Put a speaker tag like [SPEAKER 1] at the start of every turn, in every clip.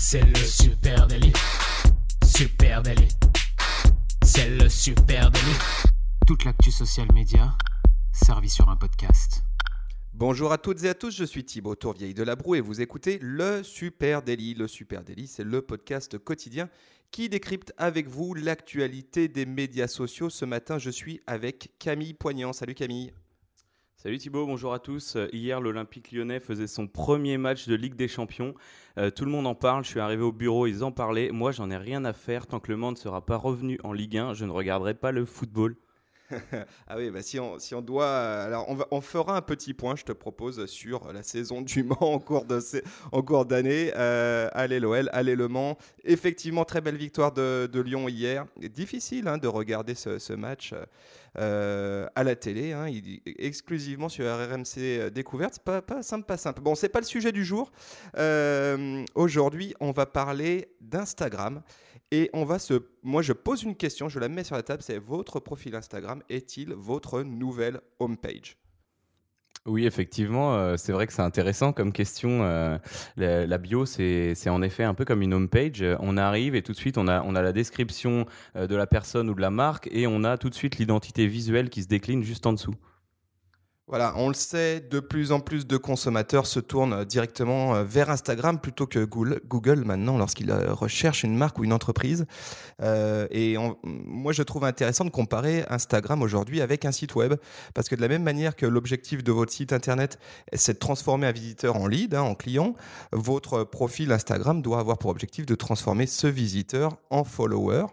[SPEAKER 1] C'est le super délit. Super délit. C'est le super délit. Toute l'actu social média servie sur un podcast.
[SPEAKER 2] Bonjour à toutes et à tous, je suis Thibaut Tourvieille de Labroue et vous écoutez le Super Daily. Le Super Daily, c'est le podcast quotidien qui décrypte avec vous l'actualité des médias sociaux. Ce matin, je suis avec Camille Poignant. Salut Camille.
[SPEAKER 3] Salut Thibaut, bonjour à tous. Euh, hier, l'Olympique lyonnais faisait son premier match de Ligue des Champions. Euh, tout le monde en parle, je suis arrivé au bureau, ils en parlaient. Moi, j'en ai rien à faire. Tant que le monde ne sera pas revenu en Ligue 1, je ne regarderai pas le football.
[SPEAKER 2] ah oui, bah si, on, si on doit. Alors, on, on, fera un petit point, je te propose, sur la saison du Mans en cours, d'année. Euh, allez l'OL, allez Le Mans. Effectivement, très belle victoire de, Lyon hier. Difficile hein, de regarder ce, match euh, à la télé, hein, exclusivement sur RMC euh, Découverte. Pas, pas simple, pas simple. Bon, c'est pas le sujet du jour. Euh, Aujourd'hui, on va parler d'Instagram. Et on va se. Moi, je pose une question, je la mets sur la table c'est votre profil Instagram est-il votre nouvelle homepage?
[SPEAKER 3] Oui, effectivement, euh, c'est vrai que c'est intéressant comme question. Euh, la, bio, c'est en effet un peu comme une homepage. On arrive et tout de suite, on a, la description euh, de la personne ou de la marque et on a tout de suite l'identité visuelle qui se décline juste en dessous.
[SPEAKER 2] Voilà, on le sait, de plus en plus de consommateurs se tournent directement euh, vers Instagram plutôt que Google maintenant lorsqu'ils euh, recherchent une marque ou une entreprise. Euh, et moi, je trouve intéressant de comparer Instagram aujourd'hui avec un site web parce que de la même manière que l'objectif de votre site internet, c'est de transformer un visiteur en lead, hein, en client, votre profil Instagram doit avoir pour objectif de transformer ce visiteur en follower.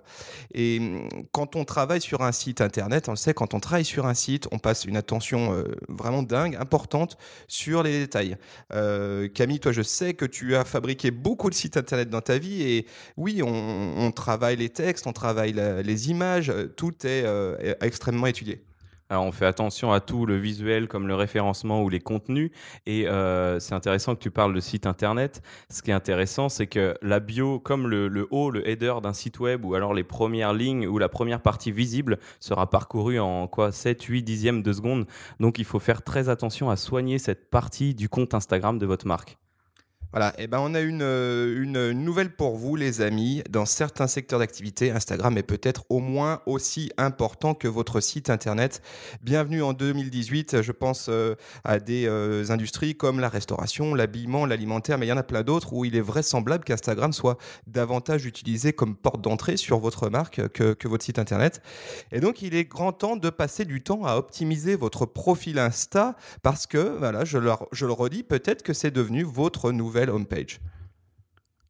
[SPEAKER 2] Et hum, quand on travaille sur un site internet, on le sait, quand on travaille sur un site, on passe une attention vraiment dingue, importante sur les détails. Euh, Camille, toi, je sais que tu as fabriqué beaucoup de sites internet dans ta vie et oui, on, travaille les textes, on travaille les images, tout est euh, extrêmement étudié.
[SPEAKER 3] Alors on fait attention à tout, le visuel comme le référencement ou les contenus. Et euh, c'est intéressant que tu parles de site internet. Ce qui est intéressant, c'est que la bio, comme le, haut, le header d'un site web, ou alors les premières lignes ou la première partie visible sera parcourue en quoi 7, 8 dixièmes de seconde. Donc il faut faire très attention à soigner cette partie du compte Instagram de votre marque.
[SPEAKER 2] Voilà, et eh ben on a une, euh, une, nouvelle pour vous, les amis. Dans certains secteurs d'activité, Instagram est peut-être au moins aussi important que votre site internet. Bienvenue en 2018. Je pense euh, à des euh, industries comme la restauration, l'habillement, l'alimentaire, mais il y en a plein d'autres où il est vraisemblable qu'Instagram soit davantage utilisé comme porte d'entrée sur votre marque que, que votre site internet. Et donc, il est grand temps de passer du temps à optimiser votre profil Insta parce que, voilà, je le, je le redis, peut-être que c'est devenu votre nouvelle homepage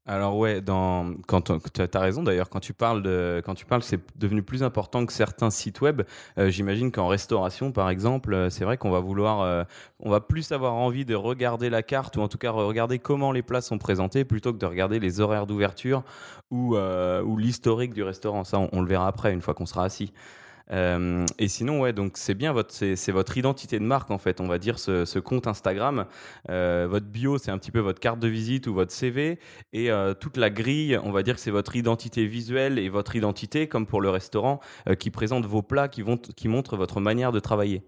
[SPEAKER 3] alors ouais, dans, quand tu as raison d'ailleurs, quand tu parles de, quand tu parles, c'est devenu plus important que certains sites web. Euh, j'imagine qu'en restauration, par exemple, euh, c'est vrai qu'on va vouloir, euh, on va plus avoir envie de regarder la carte ou en tout cas regarder comment les plats sont présentés plutôt que de regarder les horaires d'ouverture ou, ou l'historique du restaurant. Ça, on, le verra après une fois qu'on sera assis. Euh, et sinon, ouais, donc c'est bien votre, c'est votre identité de marque en fait. On va dire ce, compte Instagram, euh, votre bio, c'est un petit peu votre carte de visite ou votre CV, et euh, toute la grille, on va dire que c'est votre identité visuelle et votre identité, comme pour le restaurant, qui présente vos plats, qui vont, qui montrent votre manière de travailler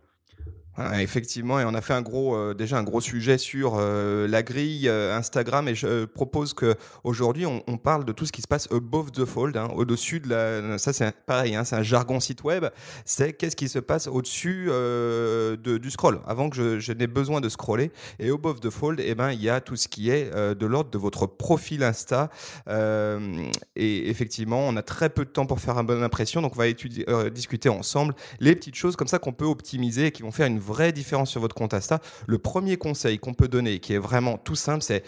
[SPEAKER 2] effectivement, et on a fait un gros, euh, déjà un gros sujet sur euh, la grille euh, Instagram, et je propose que aujourd'hui on, parle de tout ce qui se passe above the fold, hein, au-dessus de la. Ça c'est pareil, hein, c'est un jargon site web. C'est qu'est-ce qui se passe au-dessus de, du scroll, avant que je, je n'ai besoin de scroller. Et above the fold, eh ben il y a tout ce qui est de l'ordre de votre profil Insta. et effectivement, on a très peu de temps pour faire une bonne impression, donc on va discuter ensemble les petites choses comme ça qu'on peut optimiser et qui vont faire une vraie différence sur votre compte Insta. Le premier conseil qu'on peut donner, qui est vraiment tout simple, c'est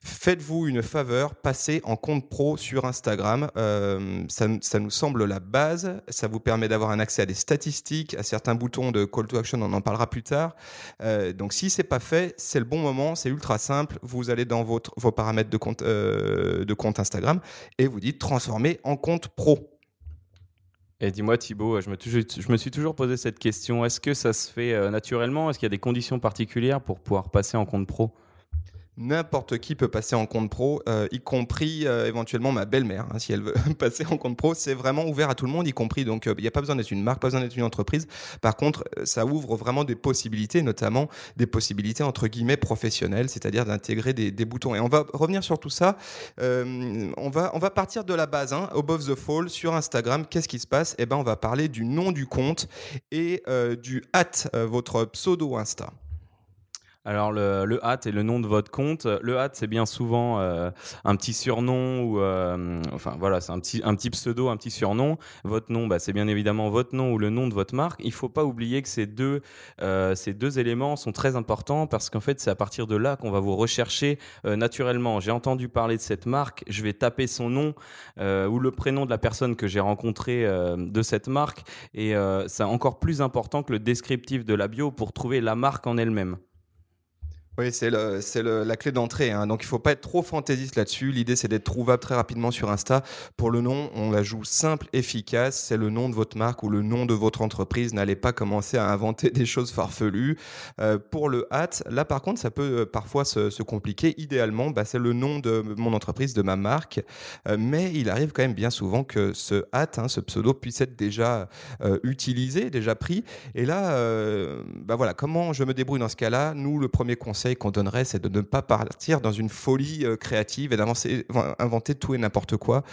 [SPEAKER 2] faites-vous une faveur, passez en compte pro sur Instagram. Euh, ça, nous semble la base. Ça vous permet d'avoir un accès à des statistiques, à certains boutons de call to action. On en parlera plus tard. Euh, donc, si c'est pas fait, c'est le bon moment. C'est ultra simple. Vous allez dans votre, vos paramètres de compte, euh, de compte Instagram et vous dites transformer en compte pro.
[SPEAKER 3] Et dis-moi Thibaut, je me, suis toujours posé cette question, est-ce que ça se fait euh, naturellement? Est-ce qu'il y a des conditions particulières pour pouvoir passer en compte pro?
[SPEAKER 2] N'importe qui peut passer en compte pro, y compris éventuellement ma belle-mère, hein, si elle veut passer en compte pro. C'est vraiment ouvert à tout le monde, y compris. Donc, il n'y a pas besoin d'être une marque, pas besoin d'être une entreprise. Par contre, ça ouvre vraiment des possibilités, notamment des possibilités entre guillemets professionnelles, c'est-à-dire d'intégrer des, boutons. Et on va revenir sur tout ça. on, va, on va partir de la base, hein, above the fall, sur Instagram. Qu'est-ce qui se passe? Eh ben, on va parler du nom du compte et du at, votre pseudo Insta.
[SPEAKER 3] Alors le, le hat est le nom de votre compte. Le hat c'est bien souvent euh, un petit surnom ou euh, enfin voilà c'est un petit un petit pseudo, un petit surnom. Votre nom bah, c'est bien évidemment votre nom ou le nom de votre marque. Il faut pas oublier que ces deux euh, ces deux éléments sont très importants parce qu'en fait c'est à partir de là qu'on va vous rechercher naturellement. J'ai entendu parler de cette marque, je vais taper son nom ou le prénom de la personne que j'ai rencontré de cette marque et c'est encore plus important que le descriptif de la bio pour trouver la marque en elle-même.
[SPEAKER 2] Oui, c'est la clé d'entrée. Hein. Donc, il ne faut pas être trop fantaisiste là-dessus. L'idée, c'est d'être trouvable très rapidement sur Insta. Pour le nom, on la joue simple, efficace. C'est le nom de votre marque ou le nom de votre entreprise. N'allez pas commencer à inventer des choses farfelues. Euh, pour le hat, là, par contre, ça peut euh, parfois se, compliquer. Idéalement, bah, c'est le nom de mon entreprise, de ma marque. Euh, mais il arrive quand même bien souvent que ce hat, hein, ce pseudo, puisse être déjà utilisé, déjà pris. Et là, bah voilà, comment je me débrouille dans ce cas-là? Nous, le premier conseil, qu'on donnerait, c'est de ne pas partir dans une folie euh, créative et d'inventer tout et n'importe quoi.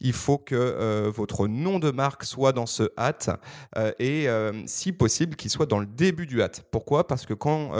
[SPEAKER 2] Il faut que euh, votre nom de marque soit dans ce hâte euh, et, si possible, qu'il soit dans le début du hâte. Pourquoi? Parce que quand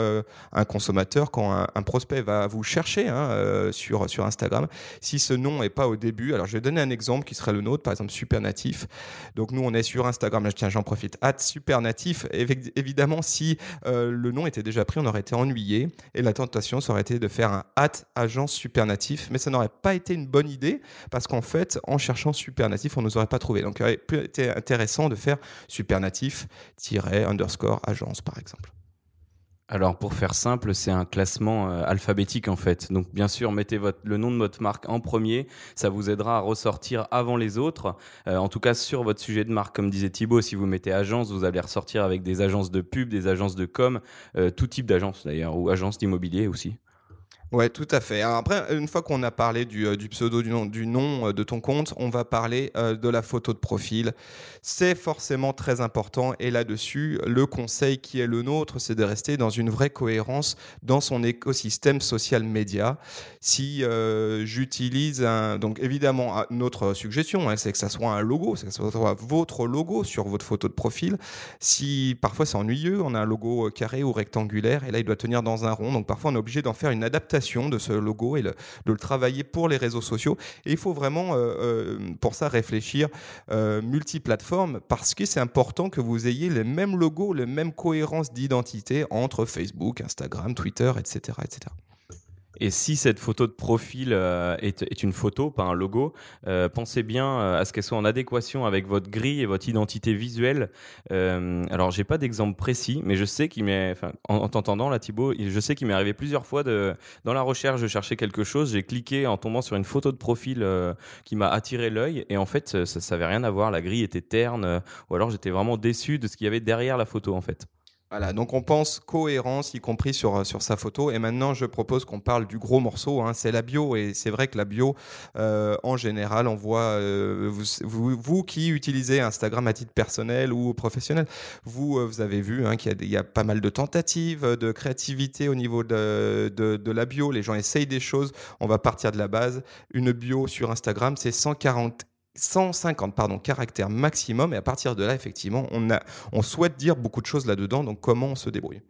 [SPEAKER 2] un consommateur, quand un, prospect va vous chercher hein, sur, sur Instagram, si ce nom n'est pas au début, alors je vais donner un exemple qui serait le nôtre, par exemple Super Natif. Donc nous, on est sur Instagram, tiens, j'en profite, hâte Super Natif. Évidemment, si le nom était déjà pris, on aurait été ennuyé. Et la tentation, ça aurait été de faire un hat agence super natif, mais ça n'aurait pas été une bonne idée parce qu'en fait, en cherchant super natif, on ne nous aurait pas trouvé. Donc, il aurait été intéressant de faire super natif-underscore agence, par exemple.
[SPEAKER 3] Alors pour faire simple, c'est un classement euh, alphabétique en fait. Donc bien sûr, mettez votre, le nom de votre marque en premier, ça vous aidera à ressortir avant les autres. Euh, en tout cas sur votre sujet de marque, comme disait Thibaut, si vous mettez agence, vous allez ressortir avec des agences de pub, des agences de com, euh, tout type d'agence d'ailleurs, ou agences d'immobilier aussi.
[SPEAKER 2] Ouais, tout à fait. après, une fois qu'on a parlé du, euh, pseudo, du nom, euh, de ton compte, on va parler euh, de la photo de profil. C'est forcément très important. Et là-dessus, le conseil qui est le nôtre, c'est de rester dans une vraie cohérence dans son écosystème social média. Si j'utilise un, donc évidemment, notre suggestion, hein, c'est que ça soit un logo, c'est que ça soit votre logo sur votre photo de profil. Si parfois c'est ennuyeux, on a un logo carré ou rectangulaire, et là il doit tenir dans un rond. Donc parfois on est obligé d'en faire une adaptation de ce logo et de le travailler pour les réseaux sociaux. Et il faut vraiment, euh, euh, pour ça, réfléchir euh, multiplateforme parce que c'est important que vous ayez les mêmes logos, les mêmes cohérences d'identité entre Facebook, Instagram, Twitter, etc. etc.
[SPEAKER 3] Et si cette photo de profil euh, est, une photo, pas un logo, euh, pensez bien euh, à ce qu'elle soit en adéquation avec votre grille et votre identité visuelle. alors, j'ai pas d'exemple précis, mais je sais qu'il m'est, en, t'entendant là, Thibaut, je sais qu'il m'est arrivé plusieurs fois de, dans la recherche de chercher quelque chose, j'ai cliqué en tombant sur une photo de profil qui m'a attiré l'œil, et en fait, ça, ça avait rien à voir. La grille était terne, ou alors j'étais vraiment déçu de ce qu'il y avait derrière la photo, en fait.
[SPEAKER 2] Voilà, donc on pense cohérence, y compris sur, sur sa photo. Et maintenant, je propose qu'on parle du gros morceau, hein, c'est la bio. Et c'est vrai que la bio, euh, en général, on voit, euh, vous, vous, qui utilisez Instagram à titre personnel ou professionnel, vous, euh, vous avez vu hein, qu'il y, a pas mal de tentatives, de créativité au niveau de, de, de, la bio. Les gens essayent des choses. On va partir de la base. Une bio sur Instagram, c'est 140 150 pardon, caractères maximum. Et à partir de là, effectivement, on, a, on souhaite dire beaucoup de choses là-dedans. Donc, comment on se débrouille?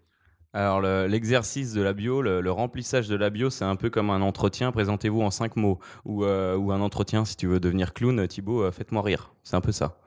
[SPEAKER 3] Alors l'exercice de la bio, le, remplissage de la bio, c'est un peu comme un entretien. Présentez-vous en cinq mots ou, euh, ou un entretien si tu veux devenir clown. Thibaut, euh, faites-moi rire. C'est un peu ça.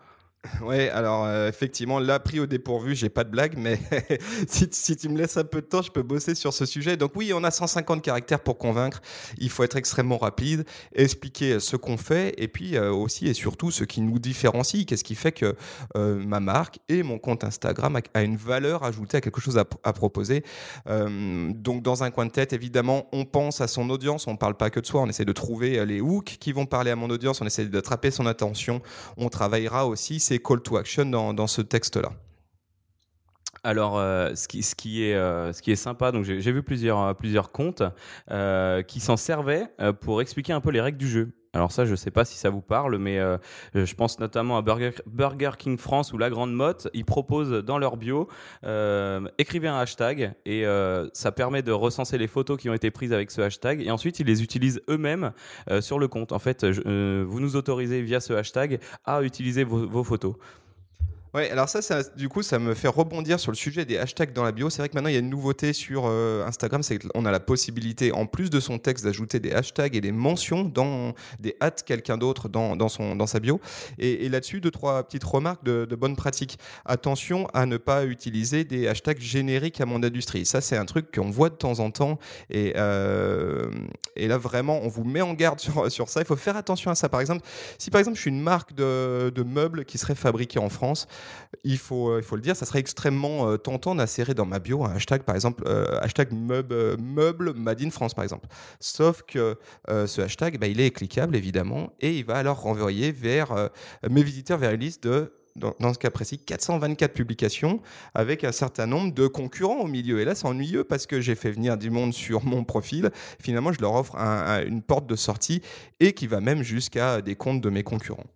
[SPEAKER 2] Ouais, alors euh, effectivement, là, pris au dépourvu, j'ai pas de blague, mais si, tu me laisses un peu de temps, je peux bosser sur ce sujet. Donc oui, on a 150 caractères pour convaincre. Il faut être extrêmement rapide, expliquer ce qu'on fait, et puis euh, aussi et surtout ce qui nous différencie. Qu'est-ce qui fait que euh, ma marque et mon compte Instagram a, une valeur ajoutée, à quelque chose à, proposer. donc dans un coin de tête, évidemment, on pense à son audience. On parle pas que de soi. On essaie de trouver les hooks qui vont parler à mon audience. On essaie d'attraper son attention. On travaillera aussi call to action dans, ce texte-là.
[SPEAKER 3] alors, euh, ce, qui, ce, qui est, euh, ce qui est sympa, donc j'ai vu plusieurs, euh, plusieurs comptes qui s'en servaient pour expliquer un peu les règles du jeu. Alors ça, je ne sais pas si ça vous parle, mais je pense notamment à Burger, King France ou La Grande Motte. Ils proposent dans leur bio, écrivez un hashtag et ça permet de recenser les photos qui ont été prises avec ce hashtag et ensuite ils les utilisent eux-mêmes sur le compte. En fait, vous nous autorisez via ce hashtag à utiliser vos photos.
[SPEAKER 2] Ouais, alors ça, ça, du coup, ça me fait rebondir sur le sujet des hashtags dans la bio. C'est vrai que maintenant, il y a une nouveauté sur euh, Instagram, c'est qu'on a la possibilité, en plus de son texte, d'ajouter des hashtags et des mentions dans des hats quelqu'un d'autre dans, dans, dans sa bio. Et, là-dessus, deux, trois petites remarques de, bonnes pratiques. Attention à ne pas utiliser des hashtags génériques à mon industrie. Ça, c'est un truc qu'on voit de temps en temps. Et, euh, et là, vraiment, on vous met en garde sur, sur ça. Il faut faire attention à ça. Par exemple, si par exemple, je suis une marque de, de meubles qui serait fabriquée en France, il faut, euh, il faut le dire, ça serait extrêmement euh, tentant d'insérer dans ma bio un hashtag, par exemple, euh, hashtag meuble, meuble Made in France, par exemple. Sauf que ce hashtag, bah, il est cliquable, évidemment, et il va alors renvoyer vers mes visiteurs vers une liste de dans, ce cas précis, 424 publications avec un certain nombre de concurrents au milieu. Et là, c'est ennuyeux parce que j'ai fait venir du monde sur mon profil. Finalement, je leur offre une porte de sortie et qui va même jusqu'à des comptes de mes concurrents.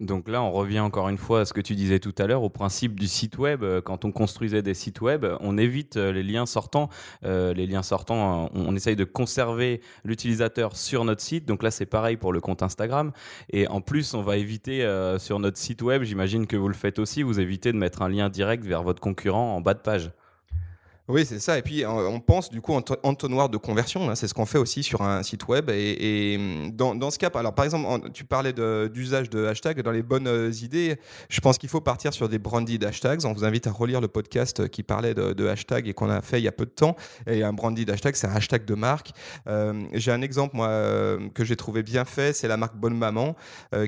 [SPEAKER 3] Donc là, on revient encore une fois à ce que tu disais tout à l'heure, au principe du site web. Euh, quand on construisait des sites web, on évite euh, les liens sortants. Euh, les liens sortants, on, essaye de conserver l'utilisateur sur notre site. Donc là, c'est pareil pour le compte Instagram. Et en plus, on va éviter sur notre site web, j'imagine que vous le faites aussi, vous évitez de mettre un lien direct vers votre concurrent en bas de page.
[SPEAKER 2] Oui, c'est ça. Et puis, on pense du coup en entonnoir de conversion. Hein. C'est ce qu'on fait aussi sur un site web. Et, hum, dans, ce cas, alors par exemple, tu parlais d'usage de, hashtags. Dans les bonnes euh, idées, je pense qu'il faut partir sur des branded hashtags. On vous invite à relire le podcast qui parlait de, hashtags et qu'on a fait il y a peu de temps. Et un branded hashtag, c'est un hashtag de marque. Euh, j'ai un exemple, moi, euh, que j'ai trouvé bien fait. C'est la marque Bonne Maman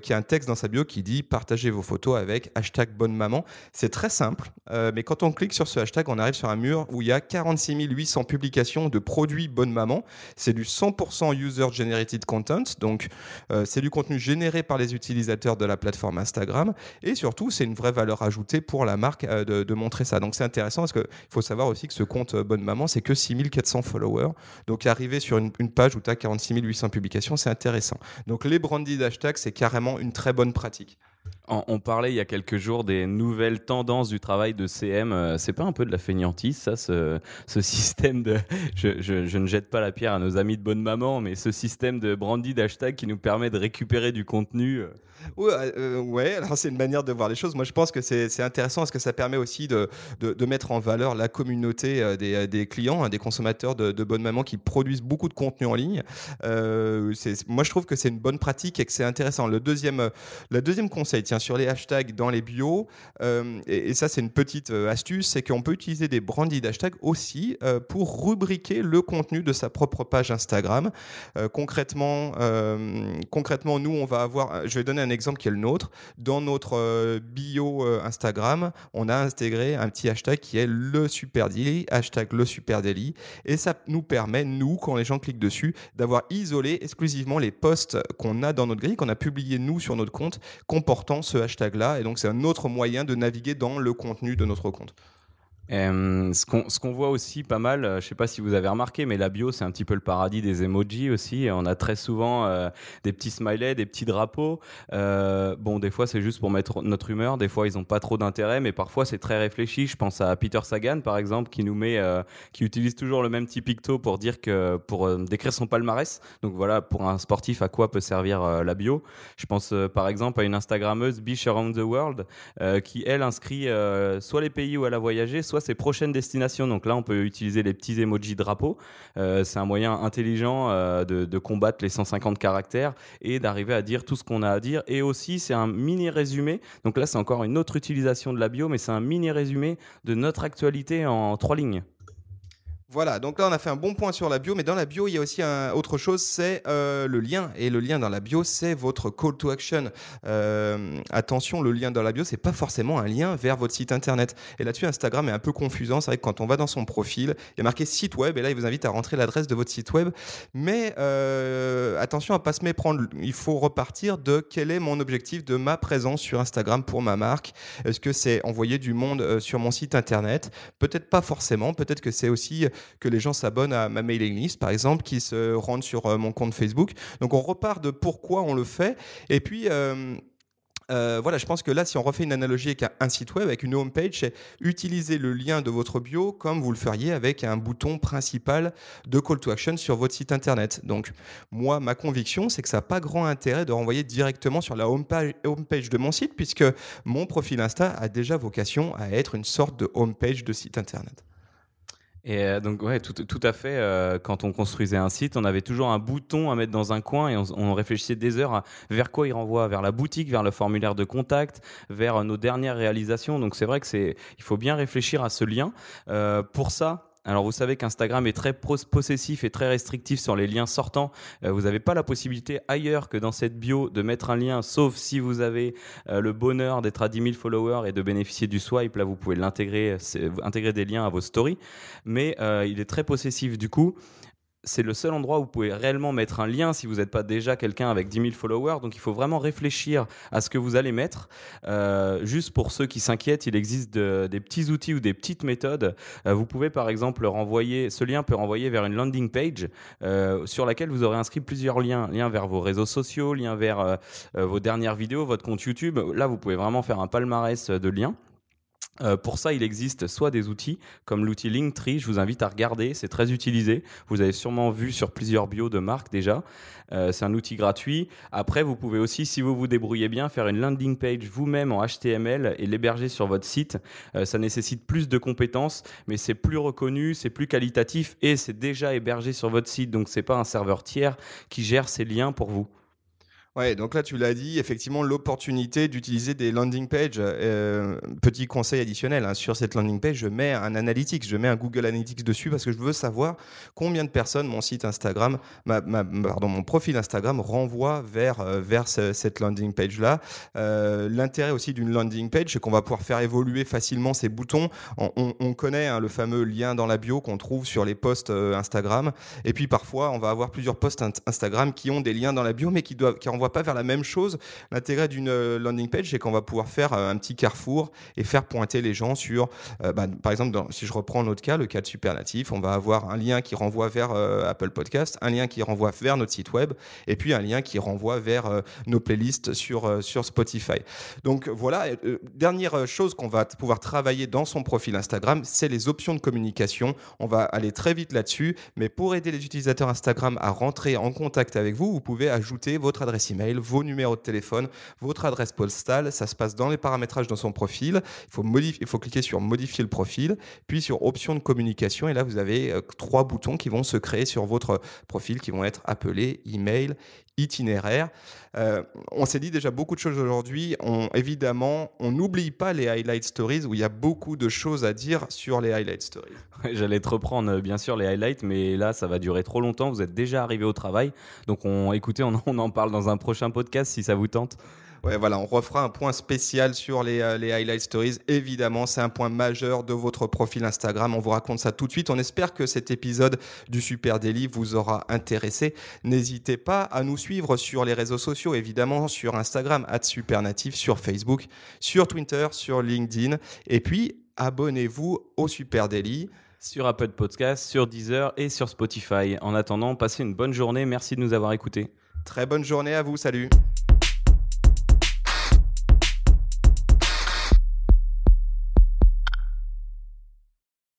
[SPEAKER 2] qui a un texte dans sa bio qui dit partagez vos photos avec hashtag Bonne Maman. C'est très simple. mais quand on clique sur ce hashtag, on arrive sur un mur où il y a a 46 800 publications de produits Bonne Maman. C'est du 100% user-generated content, donc euh, c'est du contenu généré par les utilisateurs de la plateforme Instagram. Et surtout, c'est une vraie valeur ajoutée pour la marque euh, de, montrer ça. Donc c'est intéressant parce qu'il faut savoir aussi que ce compte euh, Bonne Maman, c'est que 6400 followers. Donc arriver sur une, page où tu as 46 800 publications, c'est intéressant. Donc les branded hashtags, c'est carrément une très bonne pratique.
[SPEAKER 3] On, parlait il y a quelques jours des nouvelles tendances du travail de CM. Euh, c'est pas un peu de la fainéantise, ça, ce, système de. Je, ne jette pas la pierre à nos amis de bonne maman, mais ce système de brandy d'hashtag qui nous permet de récupérer du contenu. Euh.
[SPEAKER 2] Euh, ouais, alors c'est une manière de voir les choses. Moi, je pense que c'est intéressant parce que ça permet aussi de, de, mettre en valeur la communauté des, clients, hein, des consommateurs de, bonne maman qui produisent beaucoup de contenu en ligne. moi, je trouve que c'est une bonne pratique et que c'est intéressant. Le deuxième, la deuxième conseil, tiens, sur les hashtags dans les bios. Euh, et, ça, c'est une petite euh, astuce, c'est qu'on peut utiliser des branded hashtags aussi euh, pour rubriquer le contenu de sa propre page Instagram. concrètement, concrètement, nous, on va avoir, je vais donner un exemple qui est le nôtre. Dans notre bio Instagram, on a intégré un petit hashtag qui est le super daily, hashtag le super daily. Et ça nous permet, nous, quand les gens cliquent dessus, d'avoir isolé exclusivement les posts qu'on a dans notre grille, qu'on a publié nous sur notre compte, comportant ce hashtag-là. Et donc, c'est un autre moyen de naviguer dans le contenu de notre compte.
[SPEAKER 3] Euh, ce qu'on voit aussi pas mal, euh, je sais pas si vous avez remarqué, mais la bio c'est un petit peu le paradis des emojis aussi. On a très souvent euh, des petits smileys, des petits drapeaux. bon, des fois c'est juste pour mettre notre humeur, des fois ils ont pas trop d'intérêt, mais parfois c'est très réfléchi. Je pense à Peter Sagan par exemple qui nous met, qui utilise toujours le même petit picto pour dire que pour décrire son palmarès. Donc voilà, pour un sportif, à quoi peut servir la bio? Je pense par exemple à une Instagrammeuse Bish Around the World qui elle inscrit soit les pays où elle a voyagé, soit ses prochaines destinations. Donc là, on peut utiliser les petits emojis drapeaux. Euh, c'est un moyen intelligent euh, de, combattre les 150 caractères et d'arriver à dire tout ce qu'on a à dire. Et aussi, c'est un mini résumé. Donc là, c'est encore une autre utilisation de la bio, mais c'est un mini résumé de notre actualité en trois lignes.
[SPEAKER 2] Voilà, donc là on a fait un bon point sur la bio, mais dans la bio il y a aussi autre chose, c'est euh, le lien. Et le lien dans la bio, c'est votre call to action. Euh, attention, le lien dans la bio, c'est pas forcément un lien vers votre site internet. Et là-dessus, Instagram est un peu confusant. C'est vrai que quand on va dans son profil, il y a marqué site web, et là il vous invite à rentrer l'adresse de votre site web. Mais euh, attention à pas se méprendre. Il faut repartir de quel est mon objectif de ma présence sur Instagram pour ma marque. Est-ce que c'est envoyer du monde sur mon site internet? Peut-être pas forcément. Peut-être que c'est aussi que les gens s'abonnent à ma mailing list, par exemple, qui se rendent sur euh, mon compte Facebook. Donc on repart de pourquoi on le fait. Et puis... Euh, euh, voilà, je pense que là, si on refait une analogie avec un site web, avec une home page, c'est utiliser le lien de votre bio comme vous le feriez avec un bouton principal de call to action sur votre site internet. Donc, moi, ma conviction, c'est que ça n'a pas grand intérêt de renvoyer directement sur la home page, home page de mon site, puisque mon profil Insta a déjà vocation à être une sorte de home page de site internet.
[SPEAKER 3] Et euh, donc, ouais, tout, tout à fait. Euh, quand on construisait un site, on avait toujours un bouton à mettre dans un coin et on, réfléchissait des heures à vers quoi il renvoie, vers la boutique, vers le formulaire de contact, vers nos dernières réalisations. Donc, c'est vrai que c'est, il faut bien réfléchir à ce lien. Euh, pour ça, alors vous savez qu'Instagram est très possessif et très restrictif sur les liens sortants. Euh, vous n'avez pas la possibilité ailleurs que dans cette bio de mettre un lien, sauf si vous avez euh, le bonheur d'être à 10 000 followers et de bénéficier du swipe. Là, vous pouvez l'intégrer, intégrer des liens à vos stories. Mais euh, il est très possessif. Du coup, c'est le seul endroit où vous pouvez réellement mettre un lien si vous n'êtes pas déjà quelqu'un avec 10 000 followers. Donc il faut vraiment réfléchir à ce que vous allez mettre. Euh, juste pour ceux qui s'inquiètent, il existe des petits outils ou des petites méthodes. Euh, vous pouvez par exemple renvoyer, ce lien peut renvoyer vers une landing page euh, sur laquelle vous aurez inscrit plusieurs liens. Liens vers vos réseaux sociaux, liens vers vos dernières vidéos, votre compte YouTube. Là, vous pouvez vraiment faire un palmarès de liens. Euh, pour ça, il existe soit des outils comme l'outil Linktree, je vous invite à regarder, c'est très utilisé. Vous avez sûrement vu sur plusieurs bios de marques déjà. Euh, c'est un outil gratuit. Après, vous pouvez aussi, si vous vous débrouillez bien, faire une landing page vous-même en HTML et l'héberger sur votre site. Euh, ça nécessite plus de compétences, mais c'est plus reconnu, c'est plus qualitatif et c'est déjà hébergé sur votre site. Donc, c'est pas un serveur tiers qui gère ces liens pour vous.
[SPEAKER 2] Ouais, donc là tu l'as dit, effectivement l'opportunité d'utiliser des landing pages. Euh, petit conseil additionnel, hein, sur cette landing page, je mets un analytics, je mets un Google Analytics dessus parce que je veux savoir combien de personnes mon site Instagram, pardon, mon profil Instagram renvoie vers euh, vers cette landing page là. Euh, L'intérêt aussi d'une landing page, c'est qu'on va pouvoir faire évoluer facilement ces boutons. On, on, connaît hein, le fameux lien dans la bio qu'on trouve sur les posts Instagram, et puis parfois on va avoir plusieurs posts Instagram qui ont des liens dans la bio, mais qui doivent pas vers la même chose. L'intérêt d'une euh, landing page, c'est qu'on va pouvoir faire euh, un petit carrefour et faire pointer les gens sur, euh, bah, par exemple, si je reprends notre cas, le cas de Supernatif, on va avoir un lien qui renvoie vers Apple Podcast, un lien qui renvoie vers notre site web, et puis un lien qui renvoie vers nos playlists sur, sur Spotify. Donc voilà, dernière chose qu'on va pouvoir travailler dans son profil Instagram, c'est les options de communication. On va aller très vite là-dessus, mais pour aider les utilisateurs Instagram à rentrer en contact avec vous, vous pouvez ajouter votre adresse vos numéros de téléphone, votre adresse postale. Ça se passe dans les paramétrages dans son profil. Il faut, il faut cliquer sur modifier le profil, puis sur options de communication. Et là, vous avez euh, trois boutons qui vont se créer sur votre profil qui vont être appelés email, itinéraire. Euh, on s'est dit déjà beaucoup de choses aujourd'hui. On, évidemment, on n'oublie pas les highlight stories où il y a beaucoup de choses à dire sur les highlight stories.
[SPEAKER 3] J'allais te reprendre euh, bien sûr les highlights, mais là ça va durer trop longtemps. Vous êtes déjà arrivé au travail, donc on, écoutez, on, on en parle dans un prochain podcast si ça vous tente.
[SPEAKER 2] Ouais, voilà, on refera un point spécial sur les, euh, les highlight stories. Évidemment, c'est un point majeur de votre profil Instagram. On vous raconte ça tout de suite. On espère que cet épisode du Super Daily vous aura intéressé. N'hésitez pas à nous suivre sur les réseaux sociaux, évidemment, sur Instagram, Supernatif, sur Facebook, sur Twitter, sur LinkedIn. Et puis, abonnez-vous au Super Daily
[SPEAKER 3] sur Apple Podcast, sur Deezer et sur Spotify. En attendant, passez une bonne journée. Merci de nous avoir écoutés.
[SPEAKER 2] Très bonne journée à vous. Salut.